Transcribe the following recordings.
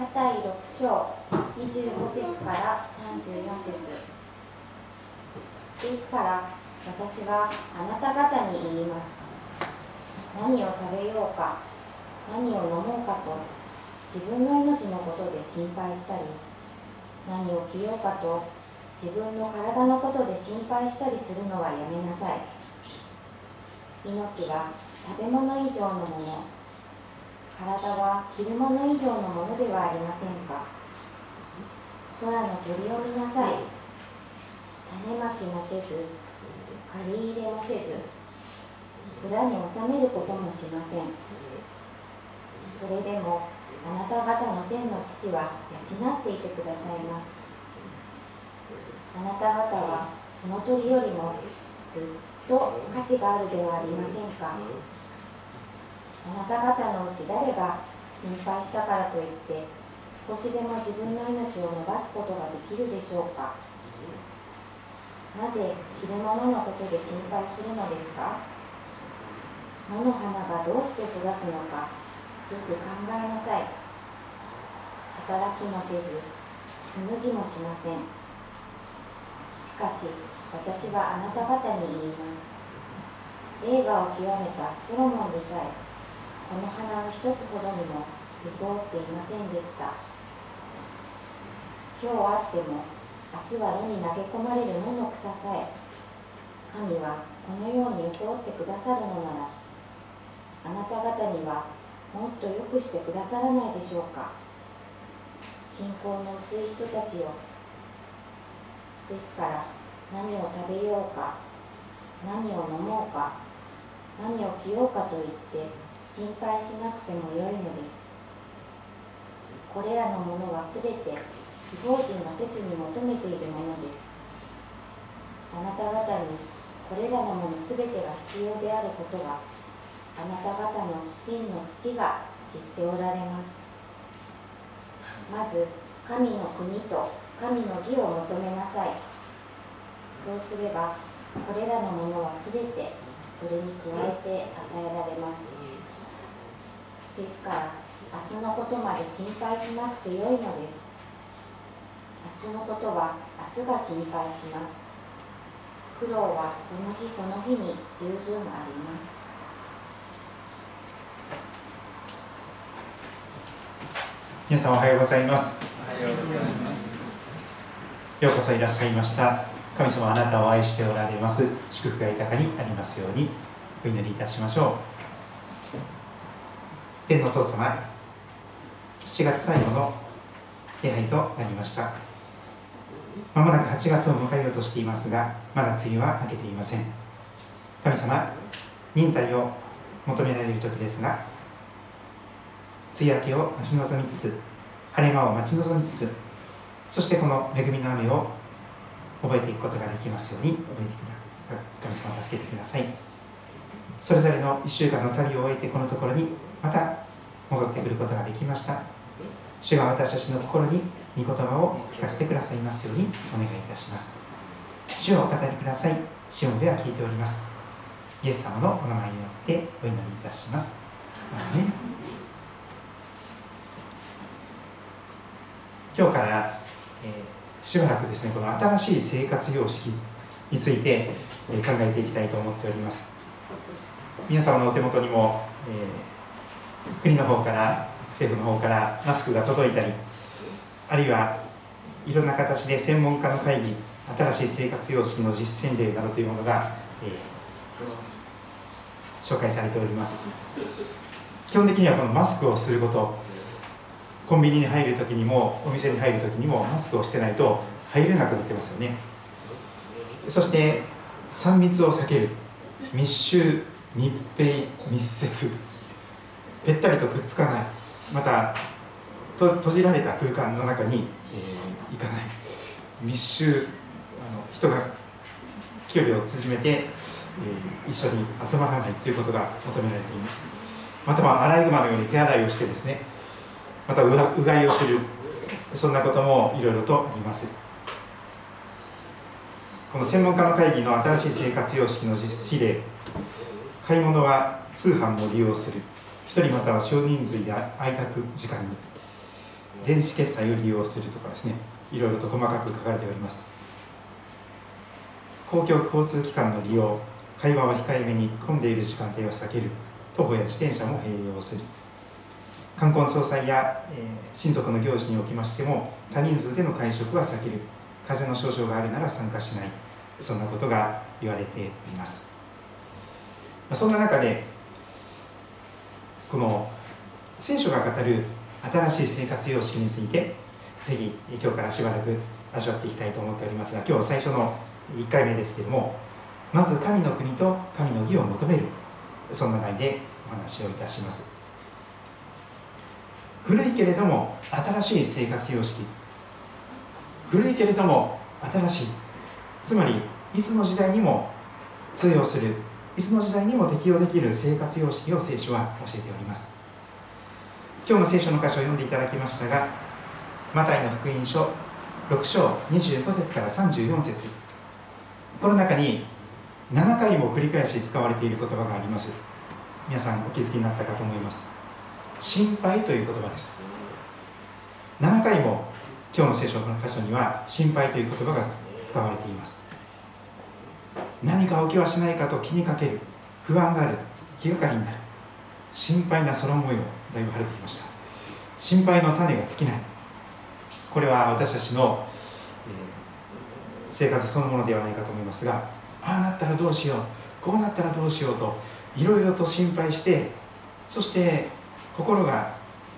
マタイ6章25節から34節。ですから私はあなた方に言います。何を食べようか何を飲もうかと自分の命のことで心配したり何を着ようかと自分の体のことで心配したりするのはやめなさい。命は食べ物以上のもの体は着るもの以上のものではありませんか？空の鳥を見なさい。種まきもせず借り入れもせず裏に収めることもしません。それでもあなた方の天の父は養っていてくださいます。あなた方はその鳥よりもずっと価値があるではありませんか？た方のうち誰が心配したからといって少しでも自分の命を伸ばすことができるでしょうか。なぜ着るもののことで心配するのですか？野の花がどうして育つのかよく考えなさい。働きもせず紡ぎもしません。しかし私はあなた方に言います。映画を極めたソロモンでさえこの花の一つほどにも装っていませんでした。今日あっても明日は野に投げ込まれる野の草さえ神はこのように装ってくださるのならあなた方にはもっと良くしてくださらないでしょうか。信仰の薄い人たちよ。ですから何を食べようか何を飲もうか何を着ようかと言って心配しなくてもよいのです。これらのものはすべて違法人が切に求めているものです。あなた方にこれらのものすべてが必要であることはあなた方の天の父が知っておられます。まず神の国と神の義を求めなさい。そうすればこれらのものはすべてそれに加えて与えられます。ですから明日のことまで心配しなくてよいのです。明日のことは明日が心配します。苦労はその日その日に十分あります。皆さんおはようございます。おはようございます。ようこそいらっしゃいました。神様あなたを愛しておられます。祝福が豊かにありますようにお祈りいたしましょう天のお父様7月最後の礼拝となりました。まもなく8月を迎えようとしていますがまだ梅雨は明けていません。神様忍耐を求められる時ですが梅雨明けを待ち望みつつ晴れ間を待ち望みつつそしてこの恵みの雨を覚えていくことができますように覚えてくだ神様助けてください。それぞれの1週間の旅を終えてこのところにまた戻ってくることができました。主が私たちの心に御言葉を聞かせてくださいますようにお願いいたします。主をお語りください。シオンでは聞いております。イエス様のお名前によってお祈りいたします。今日から、えー、しばらくですねこの新しい生活様式について、えー、考えていきたいと思っております。皆様のお手元にも、えー国の方から政府の方からマスクが届いたりあるいはいろんな形で専門家の会議新しい生活様式の実践例などというものが、えー、紹介されております。基本的にはこのマスクをすることコンビニに入る時にもお店に入る時にもマスクをしてないと入れなくなってますよね。そして3密を避ける。密集密閉密接。ぺったりとくっつかない。またと閉じられた空間の中に、えー、行かない。密集あの人が距離を縮めて、えー、一緒に集まらないということが求められています。またはアライグマのように手洗いをしてですねまたううがいをするそんなこともいろいろとあります。この専門家の会議の新しい生活様式の実施例買い物は通販も利用する。1人または少人数で空いた時間に電子決済を利用するとかですねいろいろと細かく書かれております。公共交通機関の利用会話は控えめに混んでいる時間帯は避ける徒歩や自転車も併用する。冠婚葬祭や、えー、親族の行事におきましても多人数での会食は避ける。風邪の症状があるなら参加しない。そんなことが言われています。そんな中でこの聖書が語る新しい生活様式についてぜひ今日からしばらく味わっていきたいと思っておりますが今日最初の1回目ですけれどもまず神の国と神の義を求める。そんな内でお話をいたします。古いけれども新しい生活様式。古いけれども新しい。つまりいつの時代にも通用するいつの時代にも適用できる生活様式を聖書は教えております。今日の聖書の箇所を読んでいただきましたがマタイの福音書6章25節から34節。この中に7回も繰り返し使われている言葉があります。皆さんお気づきになったかと思います。心配という言葉です。7回も今日の聖書の箇所には心配という言葉が使われています。何か起きはしないかと気にかける。不安がある。気がかりになる。心配な空模様だいぶ晴れてきました。心配の種が尽きない。これは私たちの、え、生活そのものではないかと思いますがああなったらどうしよう。こうなったらどうしようといろいろと心配してそして心が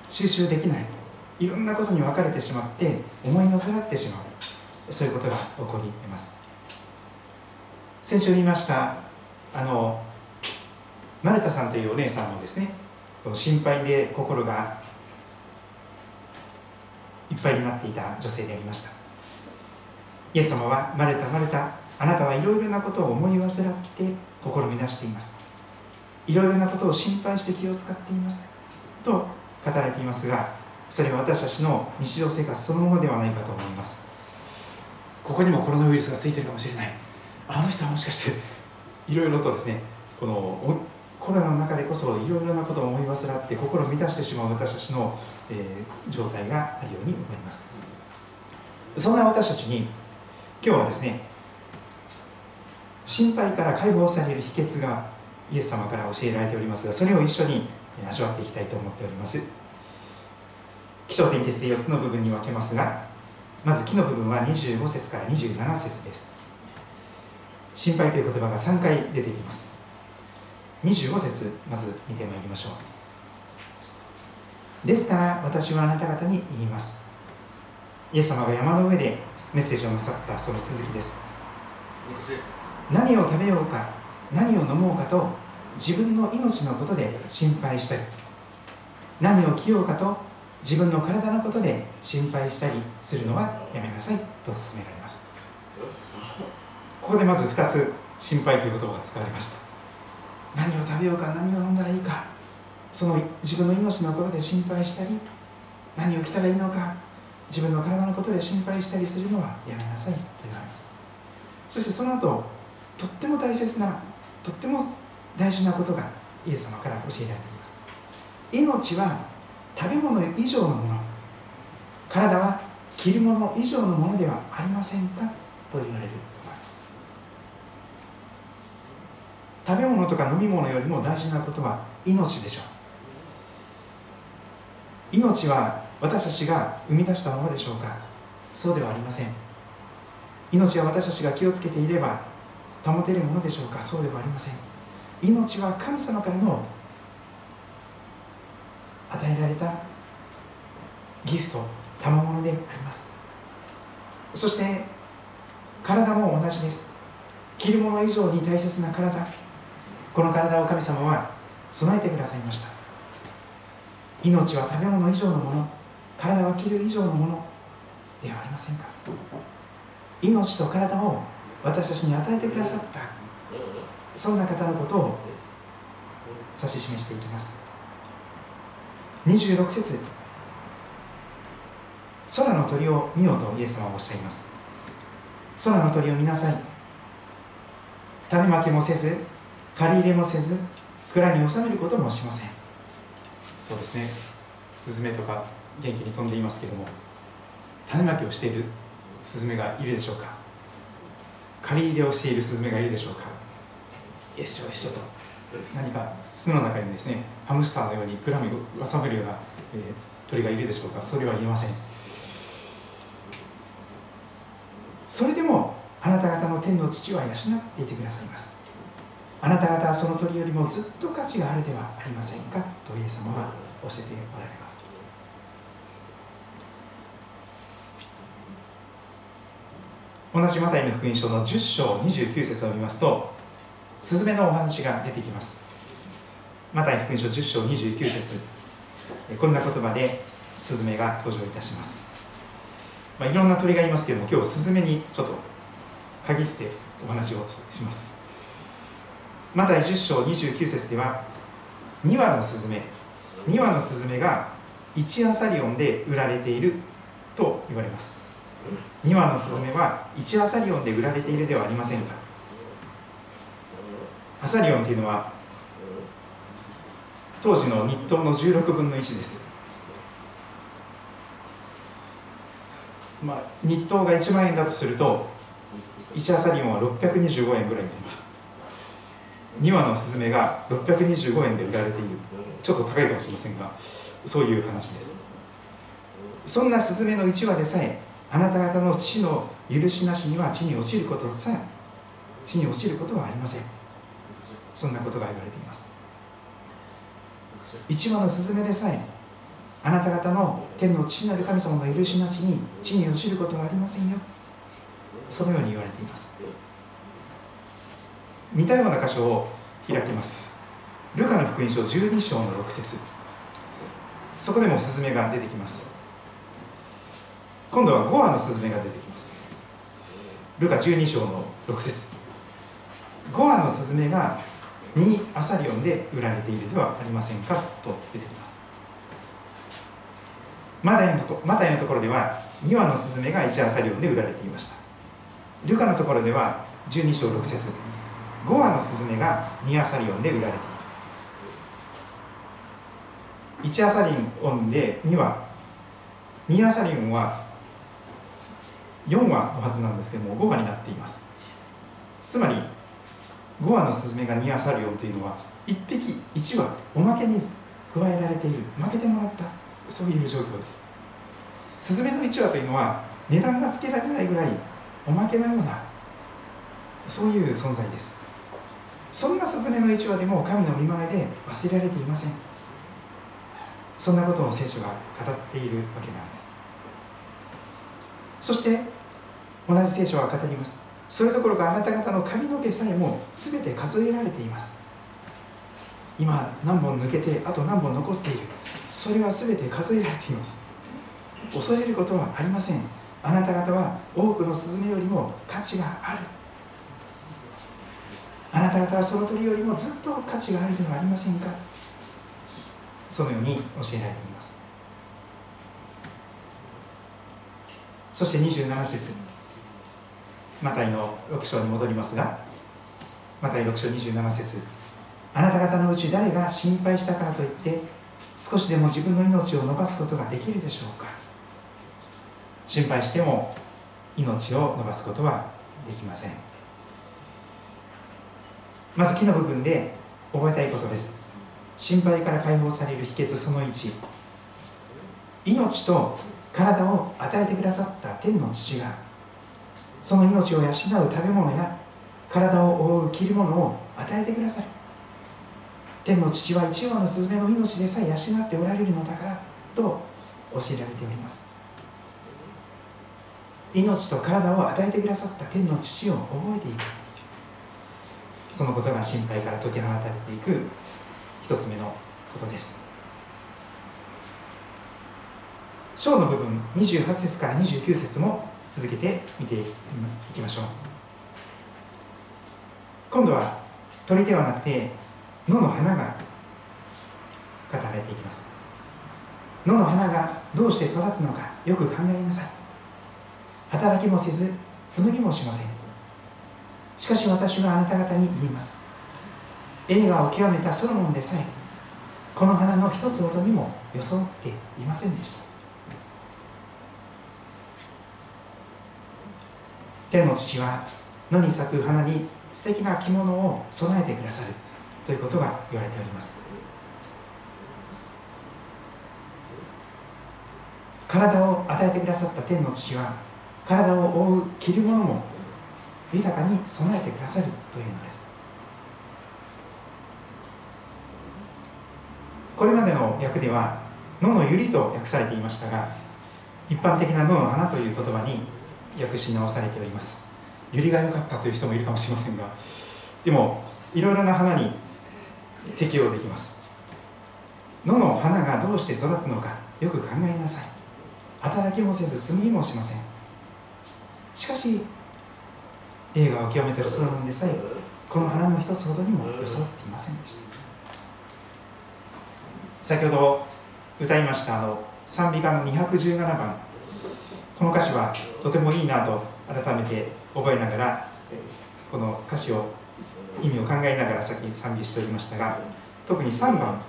収集できない。いろんなことに分かれてしまって思いのさらってしまう。そういうことが起こります。先週見ましたあのマルタさんというお姉さんもですね心配で心がいっぱいになっていた女性でありました。イエス様はマルタマルタあなたはいろいろなことを思い煩って試み出しています。いろいろなことを心配して気を使っています。と語られていますがそれは私たちの日常生活そのものではないかと思います。ここにもコロナウイルスがついてるかもしれない。あの人はもしかしていろいろとですねこのコロナの中でこそいろいろなことを思い煩って心を満たしてしまう私たちの、えー、状態があるように思います。そんな私たちに今日はですね心配から解放される秘訣がイエス様から教えられておりますがそれを一緒に味わっていきたいと思っております。気象点結で4つの部分に分けますがまず木の部分は25節から27節です。心配という言葉が3回出てきます。25節まず見てまいりましょう。ですから私はあなた方に言います。イエス様が山の上でメッセージをなさったその続きです。何を食べようか何を飲もうかと自分の命のことで心配したり何を着ようかと自分の体のことで心配したりするのはやめなさいと勧められます。ここでまず2つ心配という言葉が使われました。何を食べようか何を飲んだらいいか。その自分の命のことで心配したり何を着たらいいのか自分の体のことで心配したりするのはやめなさいと言われます。そしてその後とっても大切なとっても大事なことがイエス様から教えられています。命は食べ物以上のもの体は着るもの以上のものではありませんか？と言われると思います食べ物とか飲み物よりも大事なことは命でしょう。命は私たちが生み出したものでしょうか。そうではありません。命は私たちが気をつけていれば保てるものでしょうか。そうではありません。命は神様からの与えられたギフト賜物であります。そして体も同じです。着るもの以上に大切な体。この体を神様は備えてくださいました。命は食べ物以上のもの体は着る以上のものではありませんか？命と体を私たちに与えてくださったそんな方のことを指し示していきます。26節空の鳥を見ようとイエス様はおっしゃいます。空の鳥を見なさい。種まきもせず借り入れもせず蔵に収めることもしません。そうですね。スズメとか元気に飛んでいますけども種まきをしているスズメがいるでしょうか。借り入れをしているスズメがいるでしょうか。よしょよしょと何か巣の中にですねハムスターのようにグラムを収めるような、えー、鳥がいるでしょうか。それは言えません。それでもあなた方の天の父は養っていてくださいます。あなた方はその鳥よりもずっと価値があるではありませんか？とイエス様は教えておられます。同じマタイの福音書の10章29節を見ますとスズメのお話が出てきます。マタイ福音書10章29節こんな言葉でスズメが登場いたします、まあ、いろんな鳥がいますけども今日スズメにちょっと限ってお話をします。マタイ10章29節では2羽のスズメ2羽のスズメが1アサリオンで売られていると言われます。2羽のスズメは1アサリオンで売られているではありませんか。アサリオンというのは当時の日当の16分の1です。まあ日当が1万円だとすると1アサリオンは625円ぐらいになります。2羽のスズメが625円で売られている。ちょっと高いかもしれませんがそういう話です。そんなスズメの1羽でさえあなた方の父の許しなしには地に落ちることさえ地に落ちることはありません。そんなことが言われています。1羽のスズメでさえあなた方の天の父なる神様の許しなしに地に落ちることはありませんよ。そのように言われています。似たような箇所を開きます。ルカの福音書12章の6節。そこでもスズメが出てきます。今度は5羽のスズメが出てきます。ルカ12章の6節。5羽のスズメが2アサリオンで売られているではありませんかと出てきます。マタイのとこマタイのところでは2羽のスズメが1アサリオンで売られていました。ルカのところでは12章6節。5羽のスズメが2アサリオンで売られている。1アサリオンで2羽2アサリオンは4羽のはずなんですけども5羽になっています。つまり5羽のスズメが2アサリオンというのは1匹1羽おまけに加えられている。負けてもらった。そういう状況です。スズメの1羽というのは値段がつけられないぐらいおまけのようなそういう存在です。そんなスズメの1羽でも神の見前で忘れられていません。そんなことを聖書が語っているわけなんです。そして同じ聖書は語ります。それどころかあなた方の髪の毛さえも全て数えられています。今何本抜けてあと何本残っている。それは全て数えられています。恐れることはありません。あなた方は多くのスズメよりも価値がある。あなた方はその鳥よりもずっと価値があるではありませんか？そのように教えられています。そして27節マタイの6章に戻りますがマタイ6章27節あなた方のうち誰が心配したからといって少しでも自分の命を伸ばすことができるでしょうか？心配しても命を伸ばすことはできません。まず木の部分で覚えたいことです。心配から解放される秘訣その1命と体を与えてくださった天の父がその命を養う食べ物や体を覆う着るものを与えてくださる。天の父は一羽のスズメの命でさえ養っておられるのだからと教えられております。命と体を与えてくださった天の父を覚えていく。そのことが心配から解き放たれていく一つ目のことです。章の部分28節から29節も続けて見ていきましょう。今度は鳥ではなくて野の花が語られていきます。野の花がどうして育つのかよく考えなさい。働きもせず紡ぎもしません。しかし私はあなた方に言います。映画を極めたソロモンでさえこの花の一つほどにも装っていませんでした。天の父は野に咲く花に素敵な着物を備えてくださるということが言われております。体を与えてくださった天の父は体を覆う着るものも豊かに備えてくださるというのです。これまでの訳では野の百合と訳されていましたが一般的な野の花という言葉に訳し直されております。百合が良かったという人もいるかもしれませんがでもいろいろな花に適用できます。野の花がどうして育つのかよく考えなさい。働きもせず住みもしません。しかし映画を極めてるソロモンでさえこの花の一つほどにも装っていませんでした。先ほど歌いましたあの賛美歌の217番。この歌詞はとてもいいなと改めて覚えながらこの歌詞を意味を考えながら先に賛美しておりましたが特に3番。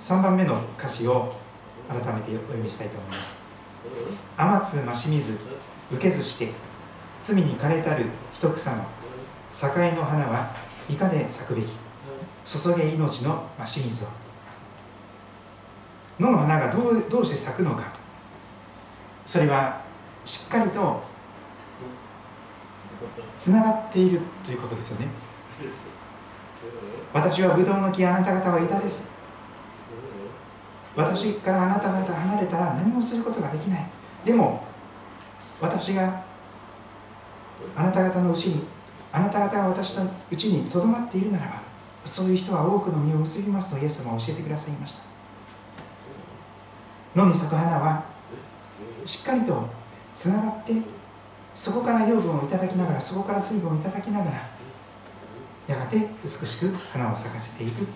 3番目の歌詞を改めてお読みしたいと思います「天津増し水受けずして罪に枯れたる一草の境の花はいかで咲くべき。注げ命の増し水を」野の花がどうどうして咲くのか。それはしっかりとつながっているということですよね。私はブドウの木あなた方は枝です。私からあなた方離れたら何もすることができない。でも私があなた方のうちにあなた方が私のうちにとどまっているならばそういう人は多くの実を結びますとイエス様は教えてくださいました。野に咲く花はしっかりとつながってそこから養分をいただきながらそこから水分をいただきながらやがて美しく花を咲かせていく。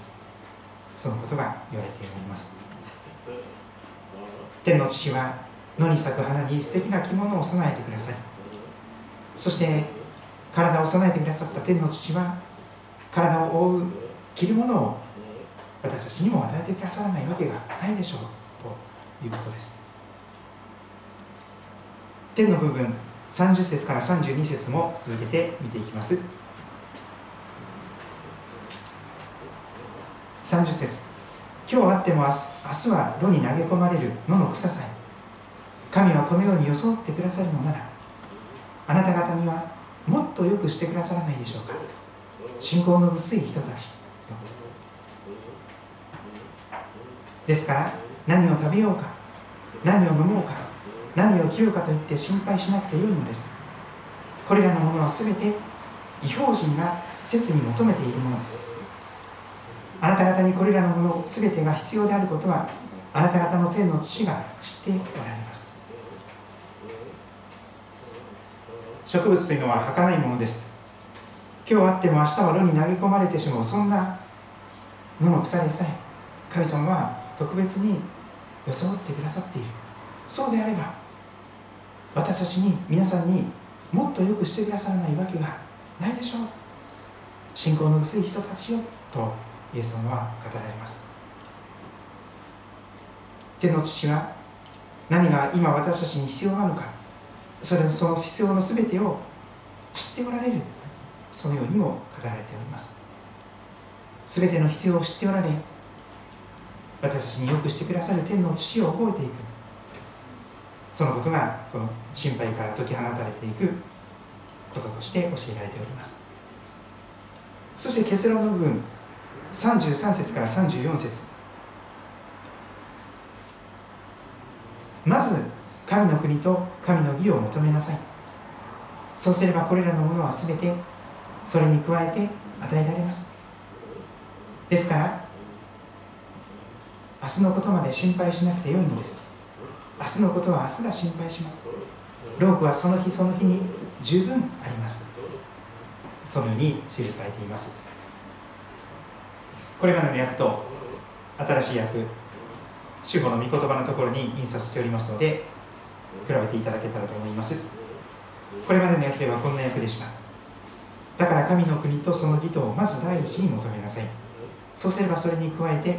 そのことが言われております。天の父は野に咲く花に素敵な着物を備えてください。そして体を備えてくださった天の父は体を覆う着るものを私たちにも与えてくださらないわけがないでしょうということです。天の部分30節から32節も続けて見ていきます。30節。今日あっても明日明日は炉に投げ込まれる野の草さえ神はこのように装ってくださるのならあなた方にはもっとよくしてくださらないでしょうか。信仰の薄い人たち。ですから何を食べようか。何を飲もうか。何を着ようかと言って心配しなくてよいのです。これらのものは全て違法人が切に求めているものです。あなた方にこれらのもの全てが必要であることはあなた方の天の父が知っておられます。植物というのは儚いものです。今日あっても明日は炉に投げ込まれてしまうそんな野の草でさえ神様は特別に装ってくださっている。そうであれば私たちに皆さんにもっとよくしてくださらないわけがないでしょう。信仰の薄い人たちよとイエス様は語られます。天の父は何が今私たちに必要なのか。それその必要の全てを知っておられるそのようにも語られております。全ての必要を知っておられ私たちによくしてくださる天の父を覚えていく。そのことがこの心配から解き放たれていくこととして教えられております。そして結論の部分33節から34節まず神の国と神の義を求めなさい。そうすればこれらのものは全てそれに加えて与えられます。ですから明日のことまで心配しなくてよいのです。明日のことは明日が心配します。労苦はその日その日に十分あります。そのように記されています。これまでの訳と新しい訳主語の御言葉のところに印刷しておりますので比べていただけたらと思います。これまでの訳ではこんな訳でした。だから神の国とその義とをまず第一に求めなさい。そうすればそれに加えて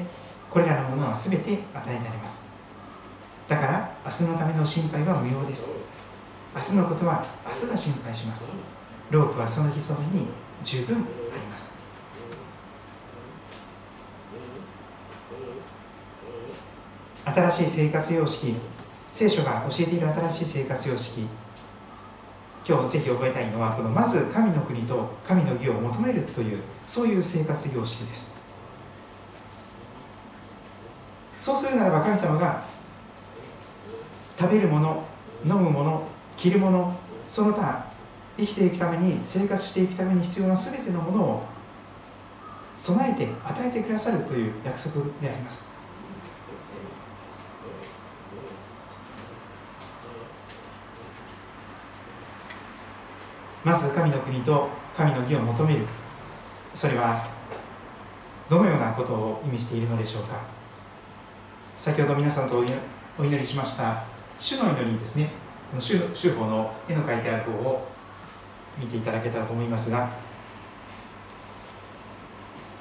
これらのものは全て与えられます。だから明日のための心配は無用です。明日のことは明日が心配します。ロープはその日その日に十分あります。新しい生活様式聖書が教えている新しい生活様式。今日ぜひ覚えたいのはこのまず神の国と神の義を求めるというそういう生活様式です。そうするならば神様が食べるもの飲むもの着るものその他生きていくために生活していくために必要な全てのものを備えて与えてくださるという約束であります。まず神の国と神の義を求める。それはどのようなことを意味しているのでしょうか。先ほど皆さんとお祈りしました主の祈りですね。主主法の絵の描いてある方を見ていただけたらと思いますが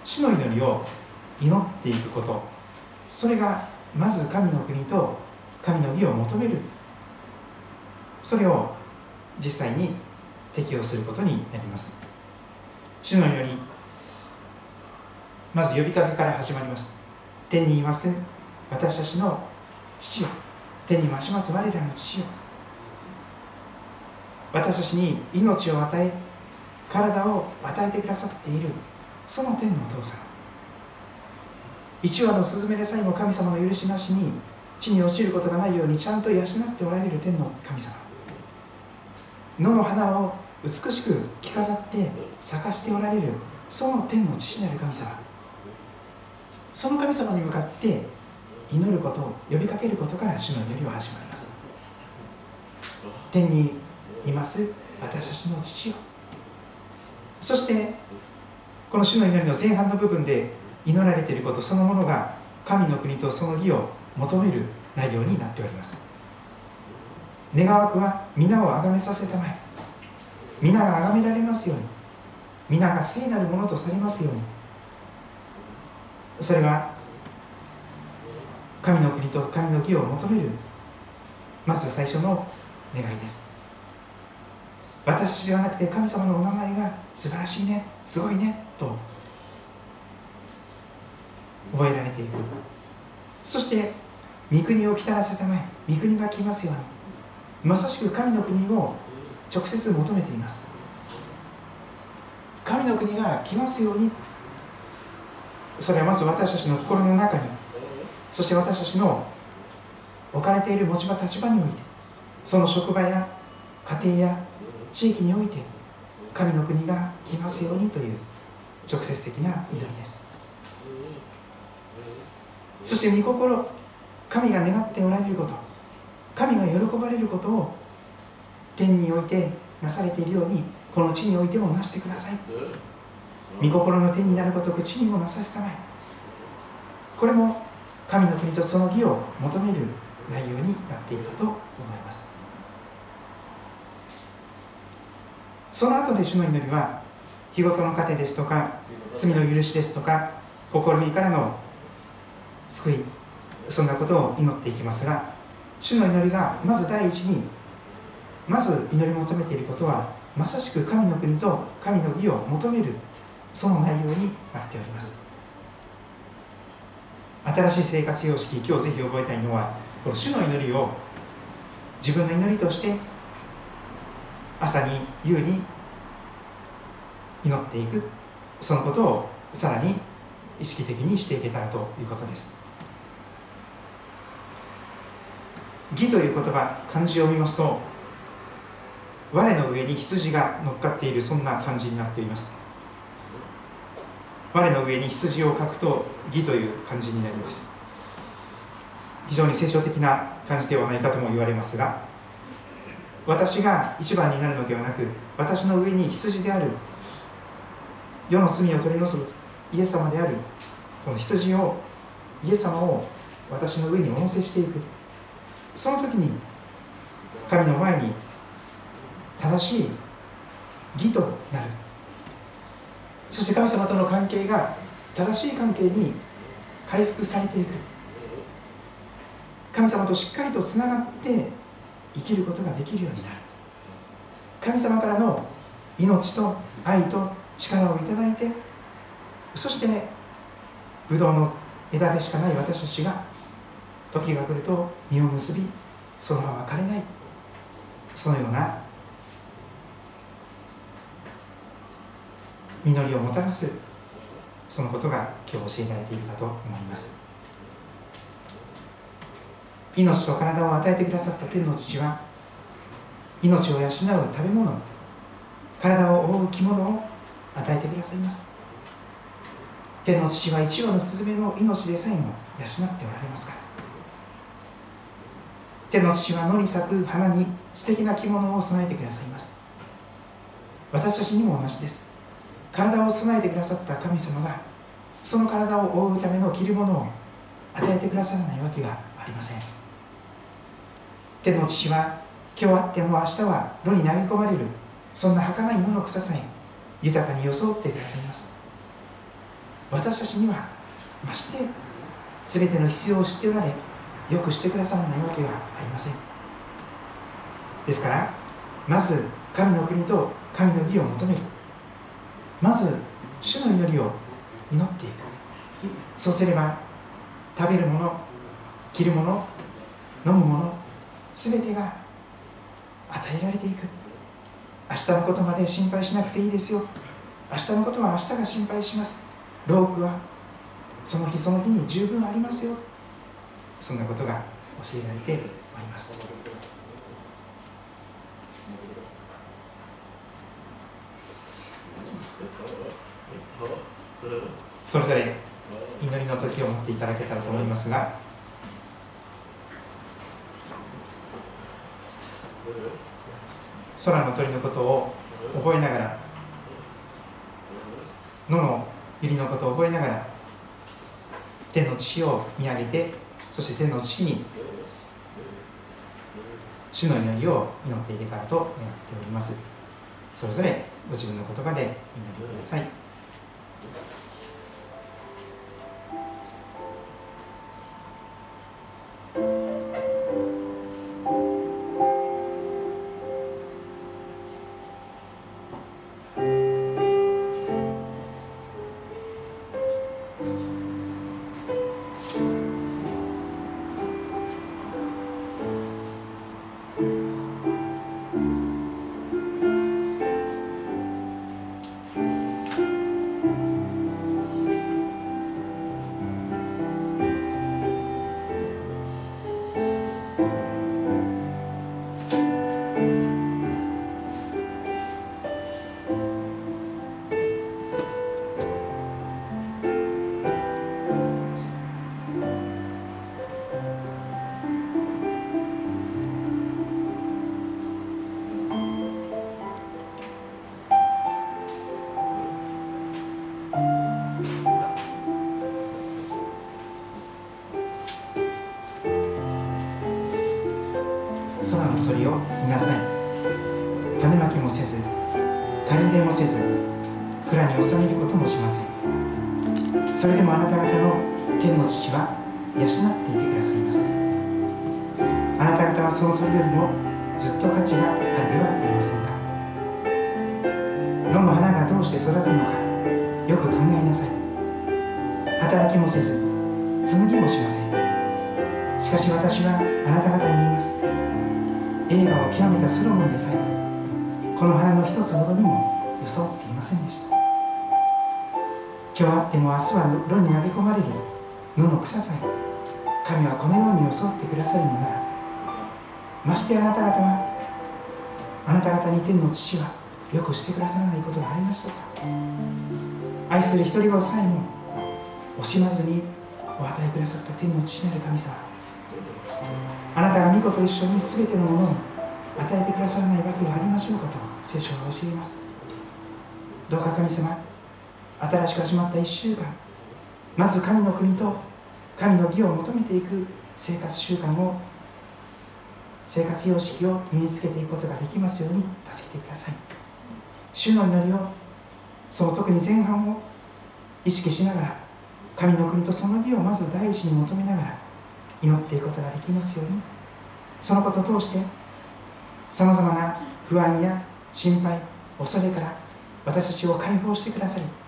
主の祈りを祈っていくこと。それがまず神の国と神の義を求める。それを実際に適用することになります。主のようにまず呼びかけから始まります。天にいます私たちの父よ。天に増します我らの父よ。私たちに命を与え体を与えてくださっているその天のお父さん。一羽のスズメでさえも神様の許しなしに地に落ちることがないようにちゃんと養っておられる天の神様。野の花を美しく着飾って咲かしておられるその天の父なる神様。その神様に向かって祈ることを呼びかけることから主の祈りは始まります。天にいます私たちの父よ。そしてこの主の祈りの前半の部分で祈られていることそのものが神の国とその義を求める内容になっております。願わくは皆を崇めさせたまえ。皆が崇められますように。皆が聖なるものとされますように。それは神の国と神の義を求める。まず最初の願いです。私たちではなくて神様のお名前が素晴らしいねすごいねと覚えられていく。そして御国を来たらせたまえ御国が来ますように。まさしく神の国を直接求めています。神の国が来ますように。それはまず私たちの心の中にそして私たちの置かれている持ち場立場においてその職場や家庭や地域において神の国が来ますようにという直接的な祈りです。そして御心神が願っておられること神が喜ばれることを天においてなされているようにこの地においてもなしてください。御心の天になることを地にもなさせたまえ。これも神の国とその義を求める内容になっているかと思います。その後で主の祈りは日ごとの糧ですとか罪の許しですとか試みからの救いそんなことを祈っていきますが主の祈りがまず第一にまず祈り求めていることはまさしく神の国と神の義を求めるその内容になっております。新しい生活様式今日ぜひ覚えたいのはこの主の祈りを自分の祈りとして朝に夕に祈っていくそのことをさらに意識的にしていけたらということです。義という言葉漢字を見ますと我の上に羊が乗っかっているそんな感じになっています。我の上に羊を書くと義という漢字になります。非常に聖書的な感じではないかとも言われますが私が一番になるのではなく私の上に羊である世の罪を取り除くイエス様であるこの羊をイエス様を私の上にお乗せしていく。その時に神の前に正しい義となる。そして神様との関係が正しい関係に回復されていく。神様としっかりとつながって生きることができるようになる。神様からの命と愛と力をいただいてそしてブドウの枝でしかない私たちが時が来ると実を結びそのまま枯れない。そのような実りをもたらすそのことが今日教えられているかと思います。命と体を与えてくださった天の父は命を養う食べ物体を覆う着物を与えてくださいます。天の父は一羽のスズメの命でさえも養っておられますから。天の父は野に咲く花に素敵な着物を備えてくださいます。私たちにも同じです。体を備えてくださった神様がその体を覆うための着るものを与えてくださらないわけがありません。天の父は今日あっても明日は炉に投げ込まれるそんな儚い野の草さえ豊かに装ってくださいます。私たちにはまして全ての必要を知っておられよくしてくださらないわけがありません。ですからまず神の国と神の義を求める。まず主の祈りを祈っていく。そうすれば食べるもの着るもの飲むもの全てが与えられていく。明日のことまで心配しなくていいですよ。明日のことは明日が心配します。ロークはその日その日に十分ありますよ。そんなことが教えられております。それぞれ祈りの時を持っていただけたらと思いますが。空の鳥のことを覚えながら野の百合のことを覚えながら天の父を見上げてそして天の父に主の祈りを祈っていけたらと願っております。それぞれご自分の言葉で祈りください。それでもあなた方の天の父は養っていてくださいます。あなた方はその鳥よりもずっと価値があるではありませんか。野の花がどうして育つのかよく考えなさい。働きもせず紡ぎもしません。しかし私はあなた方に言います。映画を極めたソロモンでさえこの花の一つほどにもよそっていませんでした。今日あっても明日は炉に投げ込まれる野の草さえ神はこのように装ってくださるのなら。ましてあなた方はあなた方に天の父はよくしてくださらないことがありましたか。愛する一人子さえも惜しまずにお与えくださった天の父なる神様。あなたが御子と一緒に全てのものを与えてくださらないわけがありましょうかと聖書は教えます。どうか神様新しく始まった1週間。まず神の国と神の義を求めていく生活習慣を生活様式を身につけていくことができますように助けてください。主の祈りをその特に前半を意識しながら神の国とその義をまず第一に求めながら祈っていくことができますようにそのことを通してさまざまな不安や心配恐れから私たちを解放してくださり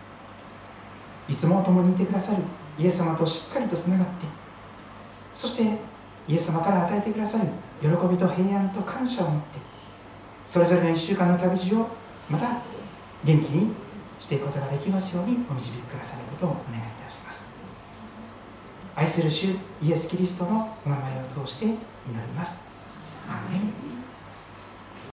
いつも共にいてくださる。イエス様としっかりとつながって。そしてイエス様から与えてくださる。喜びと平安と感謝を持って。それぞれの1週間の旅路をまた元気にしていくことができますようにお導きくださることをお願いいたします。愛する主イエス・キリストのお名前を通して祈ります。アーメン。